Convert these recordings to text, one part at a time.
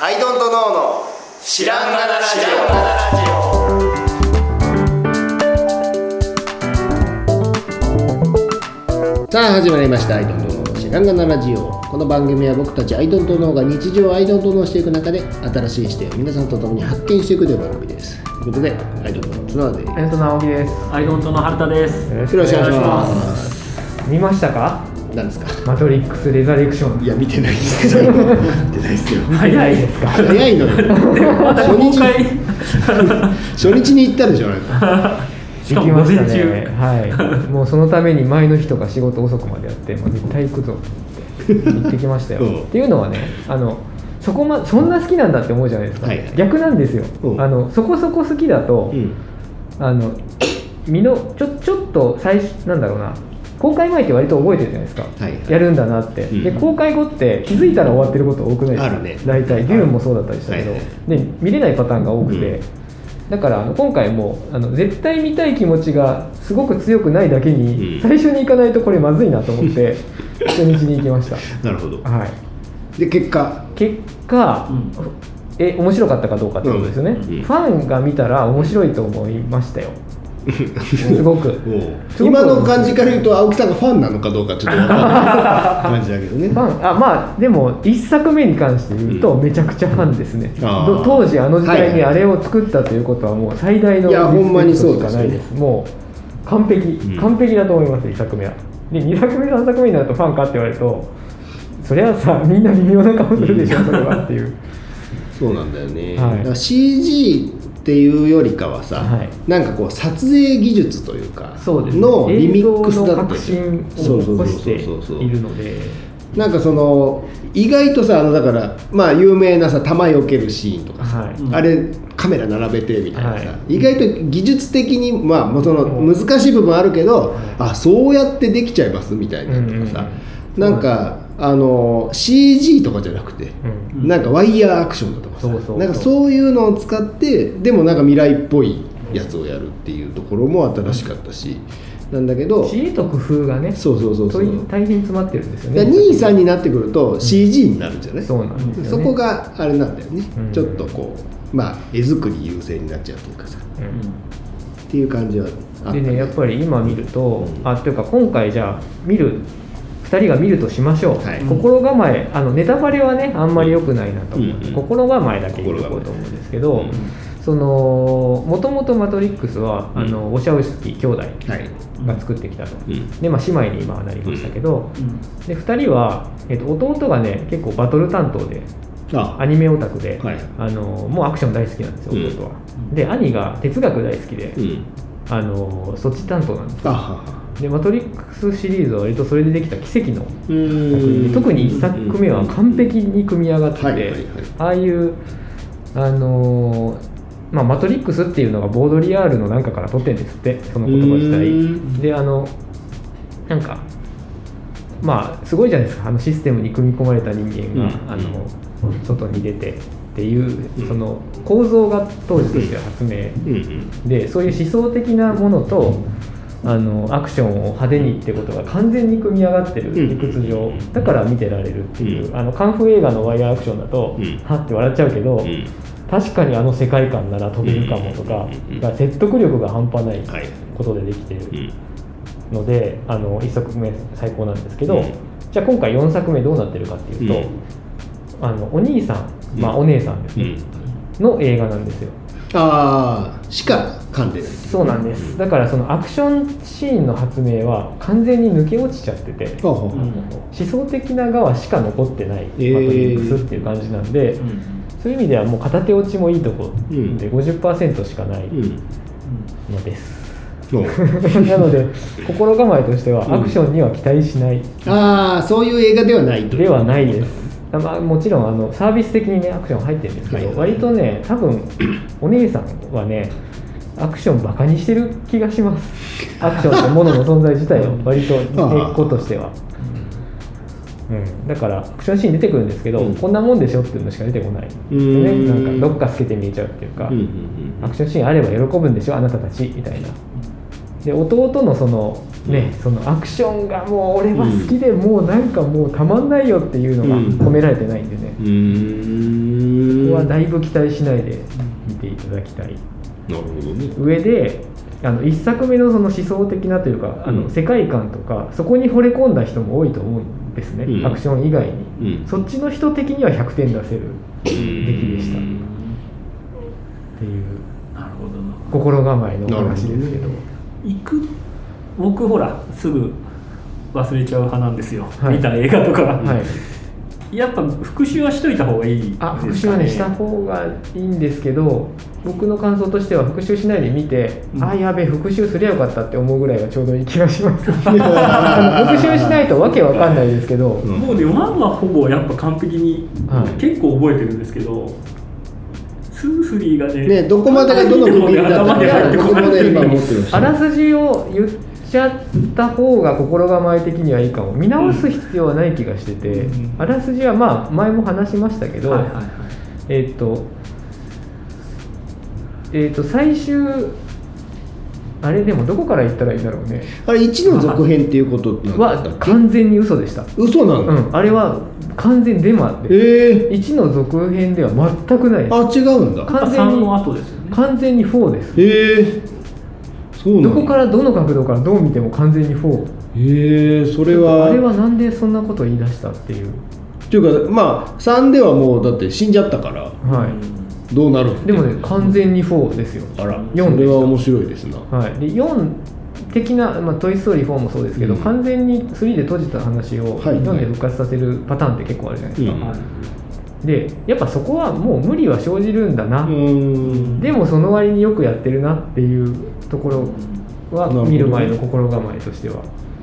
アイドントノーの知らんがなラジオさあ始まりましたアイドントノーの知らんがなラジオこの番組は僕たちアイドントノーが日常をアイドントノーしていく中で新しい視点を皆さんと共に発見していくという番組ですということでアイドントノーの角田でえっと直樹です。アイドントの春田です。よよろしくお願いします見ましたか？何ですか？マトリックスレザレクション。いや見てないですよ。見てないですよ。早いですか？早いのよ。初日 初日に行ったでしょあなた しかも午前中行きましたね。はい。もうそのために前の日とか仕事遅くまでやって、もう絶対行くぞ。って言って行ってきましたよ。う。んっていうのはね、あの。そこまそんな好きなんだって思うじゃないですか、はいはい。逆なんですよ、う。んあのそこそこ好きだと、うん。あの身のちょちょっと最初なんだろうな公開前って割と覚えてるじゃないですか、はいはい。やるんだなって、うんで公開後って気づいたら終わってること多くないですか。あるね。大体デューンもそうだったりしたけど、はい。で見れないパターンが多くて、うん。だからあの今回もあの絶対見たい気持ちがすごく強くないだけに、うん。最初に行かないとこれまずいなと思って 初日に行きました。なるほど。はい。で結果？結果、うん。え面白かったかどうかってことですよね、うん。うん。ファンが見たら面白いと思いましたよすごく。今の感じから言うと青木さんがファンなのかどうかちょっと分かんない感じだけどね。ファンあまあでも1作目に関して言うとうん。めちゃくちゃファンですね、あー。ど当時あの時代にはいあれを作ったということはもう最大のいやほんまにそうリスペクトしかないでですすもう完璧、うん。完璧だと思います1作目は。で2作目3作目になるとファンかって言われるとそりゃさみんな微妙な顔するでしょそれはっていう。そうなんだよね、はい。だから CG っていうよりかはさ、はい。なんかこう撮影技術というかそうですね。のリミックスだった映像の革新を起こしているので。なんかその意外とさあのだからまあ有名なさ弾よけるシーンとかさ、はい。うん。あれカメラ並べてみたいなさ、はい。意外と技術的にまあもうそのうん。難しい部分あるけど、はい。あそうやってできちゃいますみたいなのとかさ、うん。なんかあの CG とかじゃなくて、うん。なんかワイヤーアクションだとかうなんかそういうのを使ってでもなんか未来っぽいやつをやるっていうところも新しかったし、なんだけど知恵と工夫がねそうそうそうそう。大変詰まってるんですよね。だから兄さんになってくると CG になるんじゃない、そうなんですよね。そこがあれなんだよね、うん。ちょっとこうまあ絵作り優先になっちゃうというかさ。うん。っていう感じはあった、でねやっぱり今見ると、うん。あっていうか今回じゃあ見る2人が見るとしましょう、はい。心構えあのネタバレはねあんまり良くないなと。思うので、うん。心構えだけ言うとこうと思うんですけど、うんそのもともと「マトリックスは」あのウォシャウスキー兄弟はい。が作ってきたと、うん。で、まあ、姉妹に今はなりましたけど、うん。で2人は、えっと弟がね結構バトル担当であ。アニメオタクで、はい。あのもうアクション大好きなんですよ弟は、で兄が哲学大好きで、うん。あのそっち担当なんですあははでマトリックスシリーズは割とそれでできた奇跡の特に1作目は完璧に組み上がってて、ああいうあのーまあ、マトリックスっていうのがボードリアールのなんかから取ってるんですってその言葉自体。であのなんかまあすごいじゃないですか。あのシステムに組み込まれた人間が、うん。あの外に出てっていううん。その構造が当時としては発明、でそういう思想的なものとあのアクションを派手にってことが完全に組み上がってるうん。理屈上。だから見てられるっていう、うん。あのカンフー映画のワイヤーアクションだと、うんはって笑っちゃうけど、うん。確かにあの世界観なら飛べるかもとか、が説得力が半端ないはい。ことでできてるうん。ので、あの1作目最高なんですけど、うん。じゃあ今回4作目どうなってるかっていうと、うん。あのお兄さん、まあ、うん。お姉さんですね、うん。の映画なんですよ。ああしか噛んでないそうなんです。だからそのアクションシーンの発明は完全に抜け落ちちゃっててほうほう。ほう思想的な側しか残ってないマトえーリックスっていう感じなんで、そういう意味ではもう片手落ちもいいとこうん。で50%しかないうん。のです、なので心構えとしてはうん。アクションには期待しない。ああそういう映画ではないとではないです。まあ、もちろんあのサービス的にねアクション入ってるんですけど、はい。割とね多分お姉さんはねアクションバカにしてる気がします。アクションってものの存在自体を割と根っことしては、うん、だからアクションシーン出てくるんですけど、うん。こんなもんでしょっていうのしか出てこない。でねなんかどっか透けて見えちゃうっていうか、うんうんアクションシーンあれば喜ぶんでしょあなたたちみたいな。で弟のそのね、そのアクションがもう俺は好きで、もうなんかもうたまんないよっていうのがうん。込められてないんでね、うーん。こはだいぶ期待しないで見ていただきたい上であの1作目のその思想的なというかあの、うん。世界観とかそこに惚れ込んだ人も多いと思うんですね、うん。アクション以外に、うん。そっちの人的には100点出せる出来でした。っうん。ていう。なるほどな。心構えのお話ですけど。行く？僕ほらすぐ忘れちゃう派なんですよ、はい。見た映画とか、はいやっぱ復習はしといた方がいいですか、あ復習はねした方がいいんですけど僕の感想としては復習しないで見て、うん。あやべえ復習すりゃよかったって思うぐらいがちょうどいい気がします。復習しないとわけわかんないですけど、うん。もうね1はほぼやっぱ完璧に、はい。結構覚えてるんですけど2、3がねねどこまでがどの区切りだった頭に入ってこない僕もね今思ってるしあらすじを言っちゃった方が心構え的にはいいかも。見直す必要はない気がしてて、うん。あらすじはまあ前も話しましたけど、はいはいはい。えーっとえーっと最終あれでもどこから言ったらいいんだろうね。あれ1の続編っていうことは完全に嘘でした、嘘なの、うん、あれは完全デマで。ええ。1の続編では全くないあ違うんだ。完全に3の後ですよね。完全に4です。ええ。そうなのどこからどの角度からどう見ても完全に4ええそれは。あれはなんでそんなこと言い出したっていう。っていうかまあ3ではもうだって死んじゃったからはい。どうなるんでもね完全に4ですよ。あら4それは面で白いですな。はい。で4的な、まあ、トイ・ストーリー4もそうですけど、うん。完全に3で閉じた話をはい。4で復活させるパターンって結構あるじゃないですか、うんでやっぱそこはもう無理は生じるんだな、でもその割によくやってるなっていうところは見る前の心構えとしては。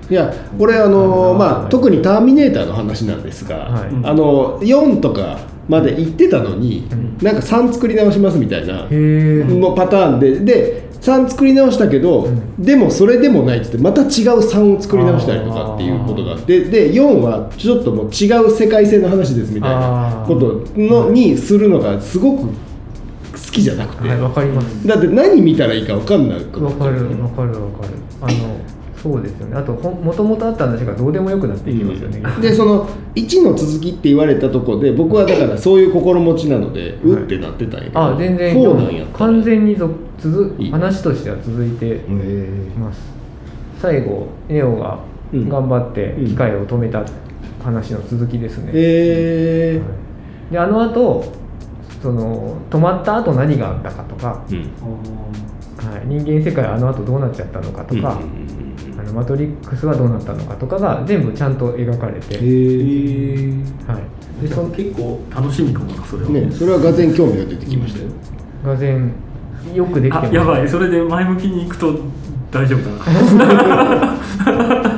いやこれあのはいまあ特に「ターミネーター」の話なんですが、はい。あの4とかまで行ってたのに、うん。なんか3作り直しますみたいなのパターンでで3作り直したけど、うん。でもそれでもないっつってまた違う3を作り直したりとかっていうことがあってで4はちょっともう違う世界線の話ですみたいなことのにするのがすごく好きじゃなくて、はいわかります。だって何見たらいいか分かんない。わかるっちゃうからわかるわかる。あのそうですよね。あとほんもともとあった話がどうでもよくなっていきますよね、でその1の続きって言われたとこで僕はだからそういう心持ちなので、うってなってたんやけど。あ全然4なんや完全にぞ続話としては続いてます。最後ネオがうん。頑張ってうん。機械を止めた話の続きですね、えへはい。であの後その止まった後何があったかとか、えうんはい、人間世界はあの後どうなっちゃったのかとか、あのマトリックスはどうなったのかとかが全部ちゃんと描かれて、はい、ででそそ結構楽しみかもなそれは、ねそれはがぜ興味が出てきましたよ、がぜんよくできてます。あやばい。それで前向きに行くと大丈夫だな。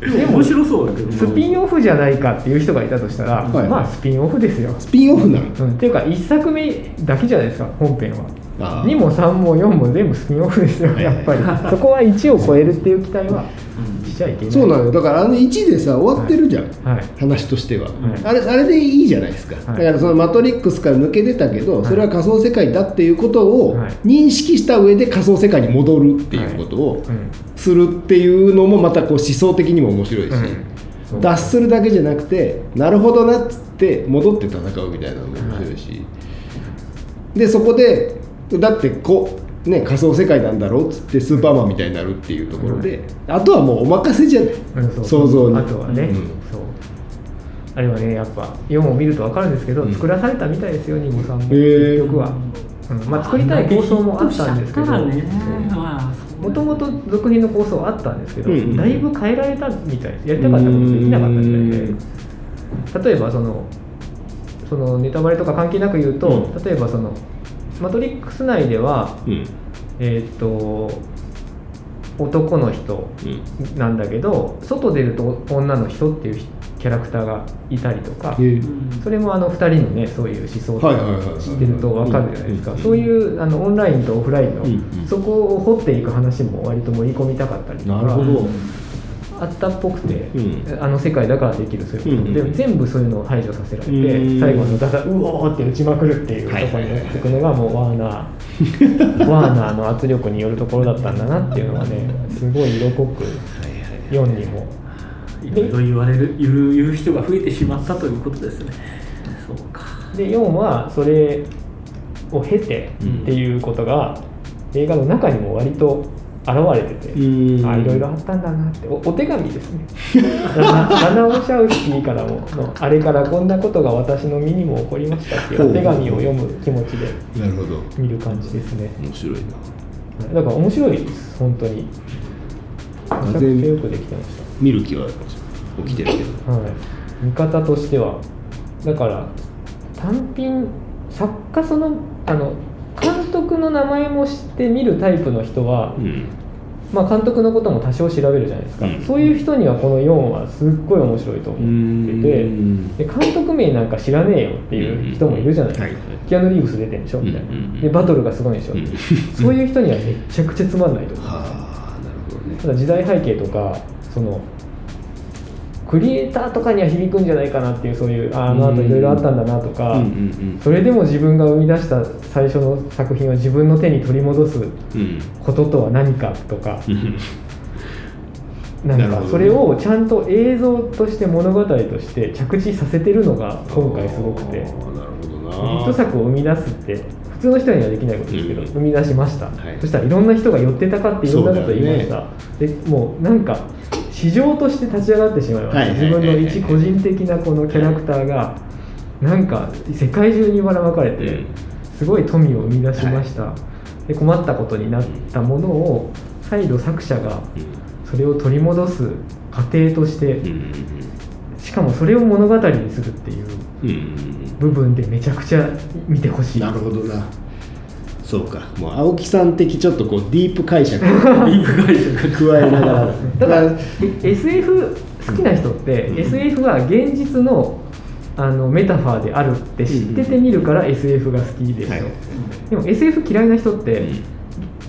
でも面白そうだけど。なスピンオフじゃないかっていう人がいたとしたら、はいまあスピンオフですよ、スピンオフなの？うん、っていうか1作目だけじゃないですか本編は2も3も4も全部スピンオフですよはいやっぱり。そこは1を超えるっていう期待はうん。しちゃいけない。そうなのよ。だからあの1でさ終わってるじゃん、はい。話としては、い。あれあれでいいじゃないですか、はい。だからそのマトリックスから抜け出たけど、い。それは仮想世界だっていうことをはい。認識した上で仮想世界に戻るっていうことをうんするっていうのもまたこう思想的にも面白いし、脱するだけじゃなくてなるほどなっつって戻って戦うみたいなのも面白いし、でそこでだってこうね仮想世界なんだろうっつってスーパーマンみたいになるっていうところで、あとはもうお任せじゃない、想像に。あとはね、うん。そう。あれはねやっぱ4を見ると分かるんですけど、うん。作らされたみたいですよ2も3も。へー。結局は、うん。まあ、作りたい構想もあったんですけどもともと続編の構想はあったんですけど、うんうん。だいぶ変えられたみたい。ですやりたかったことできなかったみたいで。例えばそのそのネタバレとか関係なく言うと、うん。例えばそのマトリックス内ではうん。えーっと男の人うん。なんだけど外出ると女の人っていうキャラクターがいたりとかそれもあの2人のねそういう思想とか知ってると分かるじゃないですか。うん。そういうあのオンラインとオフラインのうん。うん。そこを掘っていく話も割と盛り込みたかったりとか。なるほど、あったっぽくて、うん。あの世界だからできるそういうこと、うんでも全部そういうのを排除させられて、うん。最後のだだうおーって打ちまくるっていうところに持ってくのがもうワーナー。ワーナーの圧力によるところだったんだなっていうのはねすごい色濃く4にも。いろいろ言われる言う言う人が増えてしまったということですね。そうか。で4はそれを経てっていうことが映画の中にも割と現れてて、うん。あいろいろあったんだなって。おお手紙ですね。ラナナオ・シャウスキーからものあれからこんなことが私の身にも起こりましたっていうお手紙を読む気持ちでなるほど。見る感じですね。面白いな。だから面白いです本当に。めちゃくちゃよくできてました。見る気は起きてるけど。はい、見方としてはだから単品作家そのあの監督の名前も知って見るタイプの人は、うん。まあ、監督のことも多少調べるじゃないですか、うん。そういう人にはこの4はすっごい面白いと思ってて。うん。で監督名なんか知らねえよっていう人もいるじゃないですか、はいキアヌ・リーブス出てんでしょみたいな、でバトルがすごいんでしょ、うん。そういう人にはめちゃくちゃつまんないと思う。はあなるほどね。ただ時代背景とかそのクリエイターとかには響くんじゃないかなっていうそういうああの後いろいろあったんだなとか、うんうんそれでも自分が生み出した最初の作品を自分の手に取り戻すこととは何かとかうん なんかそれをちゃんと映像として物語として着地させてるのが今回すごくて。ヒな。ット作を生み出すって普通の人にはできないことですけど、うん。生み出しました、はい。そしたらいろんな人が寄ってたかっていろんなことを言いました、でもうなんか市場として立ち上がってしまいました、はいはい。自分のはいはい一個人的なこのキャラクターがなんか世界中にばらまかれて、うん。すごい富を生み出しました、で困ったことになったものを再度作者がそれを取り戻す過程として、しかもそれを物語にするっていう部分でめちゃくちゃ見てほしい。なるほどなそうか。もう青木さん的ちょっとこうディープ解釈。ディープ解釈。加えながら。だからえ SF 好きな人って、うん。SF は現実のあのメタファーであるって知ってて見るから SF が好きでしょ、はい。でも SF 嫌いな人って、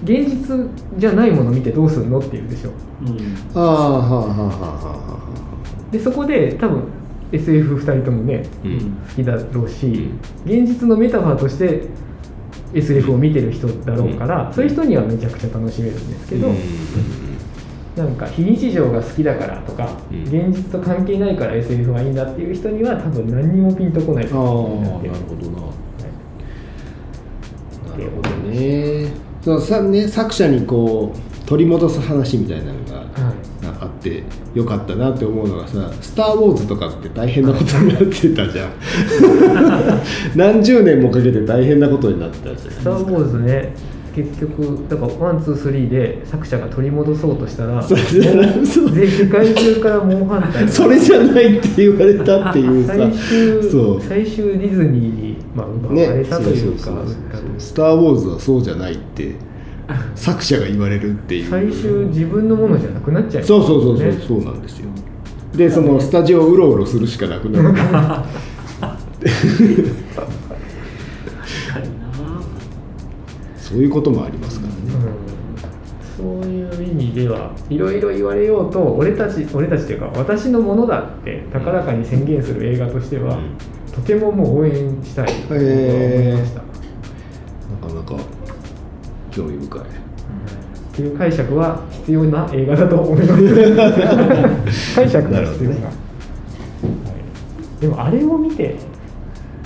現実じゃないもの見てどうするのって言うでしょ。うん。ああはあはあはあはあでそこで多分 SF2 人ともねうん。好きだろうし、現実のメタファーとして SF を見てる人だろうから、うん。そういう人にはめちゃくちゃ楽しめるんですけど、うん。なんか非日常が好きだからとか、うん。現実と関係ないから SF がいいんだっていう人には多分何にもピンとこない。ああなるほどな。はい。なるほどね。そのさね作者にこう取り戻す話みたいなのがはいあってよかったなって思うのがさ「スター・ウォーズ」とかって大変なことになってたじゃん。何十年もかけて大変なことになってたじゃないスター・ウォーズね結局だから one two three で作者が取り戻そうとしたら 全世界中から猛反対。それじゃないって言われたっていうさ。最終そう。最終ディズニーに、まあ、奪われたというか、スター・ウォーズはそうじゃないって作者が言われるっていう。最終自分のものじゃなくなっちゃいますそうそうそうそう、ねそうなんですよ。でそのスタジオをうろうろするしかなくなる。そういうこともありますからね。うん。そういう意味ではいろいろ言われようと俺たち俺たちというか私のものだって高らかに宣言する映画としては、うん。とてももう応援したいと思いました、なかなか興味深いっていう解釈は必要な映画だと思います。解釈が必要なね。はい、でもあれを見て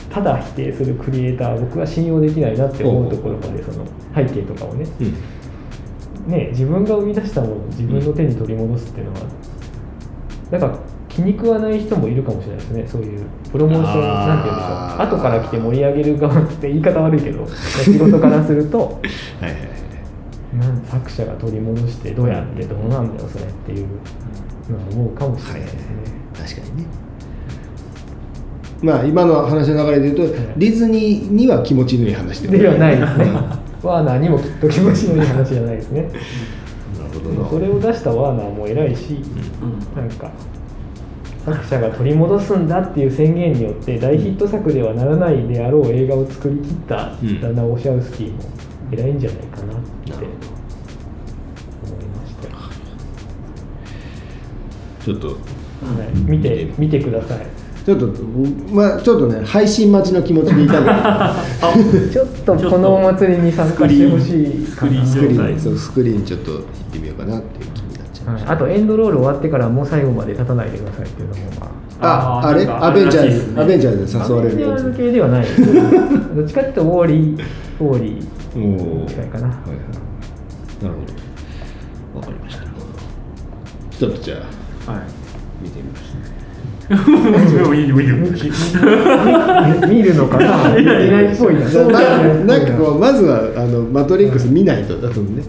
ただ否定するクリエイターは僕は信用できないなって思うところまでその背景とかをね。うん。ね自分が生み出したものを自分の手に取り戻すっていうのはなんか気に食わない人もいるかもしれないですね。そういうプロモーションなんて言うんでしょう。後から来て盛り上げる側って言い方悪いけど 仕事からするとはいはいはい。なん作者が取り戻してどうやってどうなんだよそれっていうのは思うかもしれないですね、確かにね。まあ今の話の流れで言うと、はい。ディズニーには気持ちのいい話でではないですね。ワーナーにもきっと気持ちのいい話じゃないですね。ほどな。それを出したワーナーも偉いし、うん。なんか作者が取り戻すんだっていう宣言によって大ヒット作ではならないであろう映画を作り切ったうんダナ・オシャウスキーも偉いんじゃないかなって思いました、ちょっとはい、見て見てください。ちょっとまあちょっとね配信待ちの気持ちでいたので。ちょっとこのお祭りに参加してほしいスクリーンスクリーンスクリーンちょっと行ってみようかなっていう気はい、あとエンドロール終わってからもう最後まで立たないでくださいっていうのもまあ。ああれ？アベンジャーズアベンジャーズで誘われるやアベンジャーズつ系ではないどどっちかっていうとウォーリーウォーリーおお近いかなはいはいなるほどわかりましたちょっとじゃあはい見てみましでもいいよいいよ見見るのかな見てないっぽいなょうななんかこうまずはあのマトリックス見ないとだとね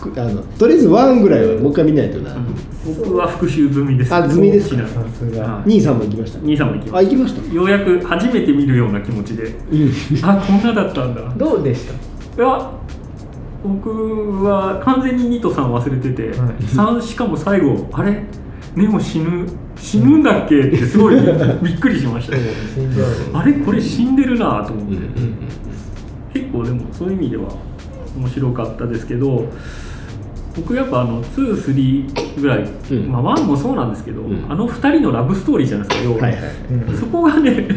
あのとりあえずワンぐらいはもう一回見ないとな、僕は復習済みです。あ済みですか。さすが。はい。兄さんも行きました。兄さんも行きましあ行きました。たようやく初めて見るような気持ちで。うん。あこんなだったんだ。どうでした？いや僕は完全にニトさん忘れてて、はい。三しかも最後あれ？ネモ死ぬ死ぬんだっけってすごい びっくりしました。あれ？これ死んでるなと思って、うんうん。結構でもそういう意味では面白かったですけど僕やっぱあの23ぐらい、うん。まあ1もそうなんですけど、うん。あの2人のラブストーリーじゃないですか要は、はいはい。うん。そこがね、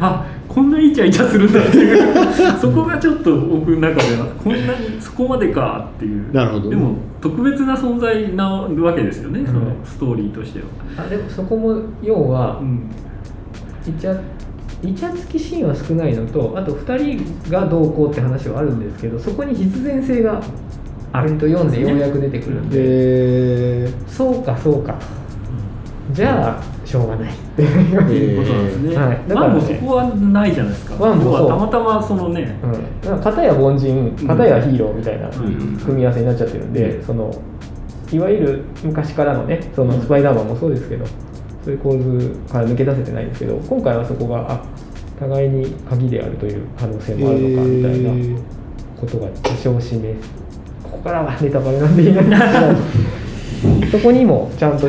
あこんなイチャイチャするんだっていう。そこがちょっと僕の中ではこんなにそこまでかっていう。なるほど。ねでも特別な存在なわけですよね、そのうんストーリーとしては、あでもそこも要はうん。イチャイチャつきシーンは少ないのとあと2人がどうこうって話はあるんですけどそこに必然性があると読んでようやく出てくるんで、でそうかそうか。じゃあしょうがない。っていうことなんですね、はい。だからね。ワンもそこはないじゃないですか。ワンもそう。要はたまたまそのね、うん、片や凡人片やヒーローみたいなうん。組み合わせになっちゃってるんで、うん。そのいわゆる昔からのねそのスパイダーマンもそうですけど、そういう構図から抜け出せてないんですけど今回はそこがあ互いに鍵であるという可能性もあるのかみたいなことが多少示すここからはネタバレなんで言えないんですけどそこにもちゃんと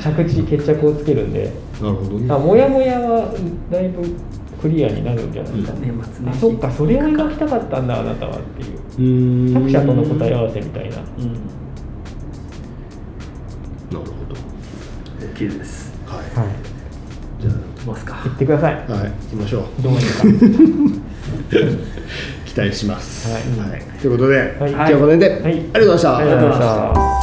着地決着をつけるんでなるほどね。あモヤモヤはだいぶクリアになるんじゃないかな、年末年始。あそっかそれを描きたかったんだあなたはっていう。作者との答え合わせみたいな。うん。なるほど OK です。はい。はい。じゃいきますか。言ってください。あはい。行きましょう。どうにか。期待します。はい。ということで、はい。今日はこの辺で、はい。ありがとうございました、ありがとうございました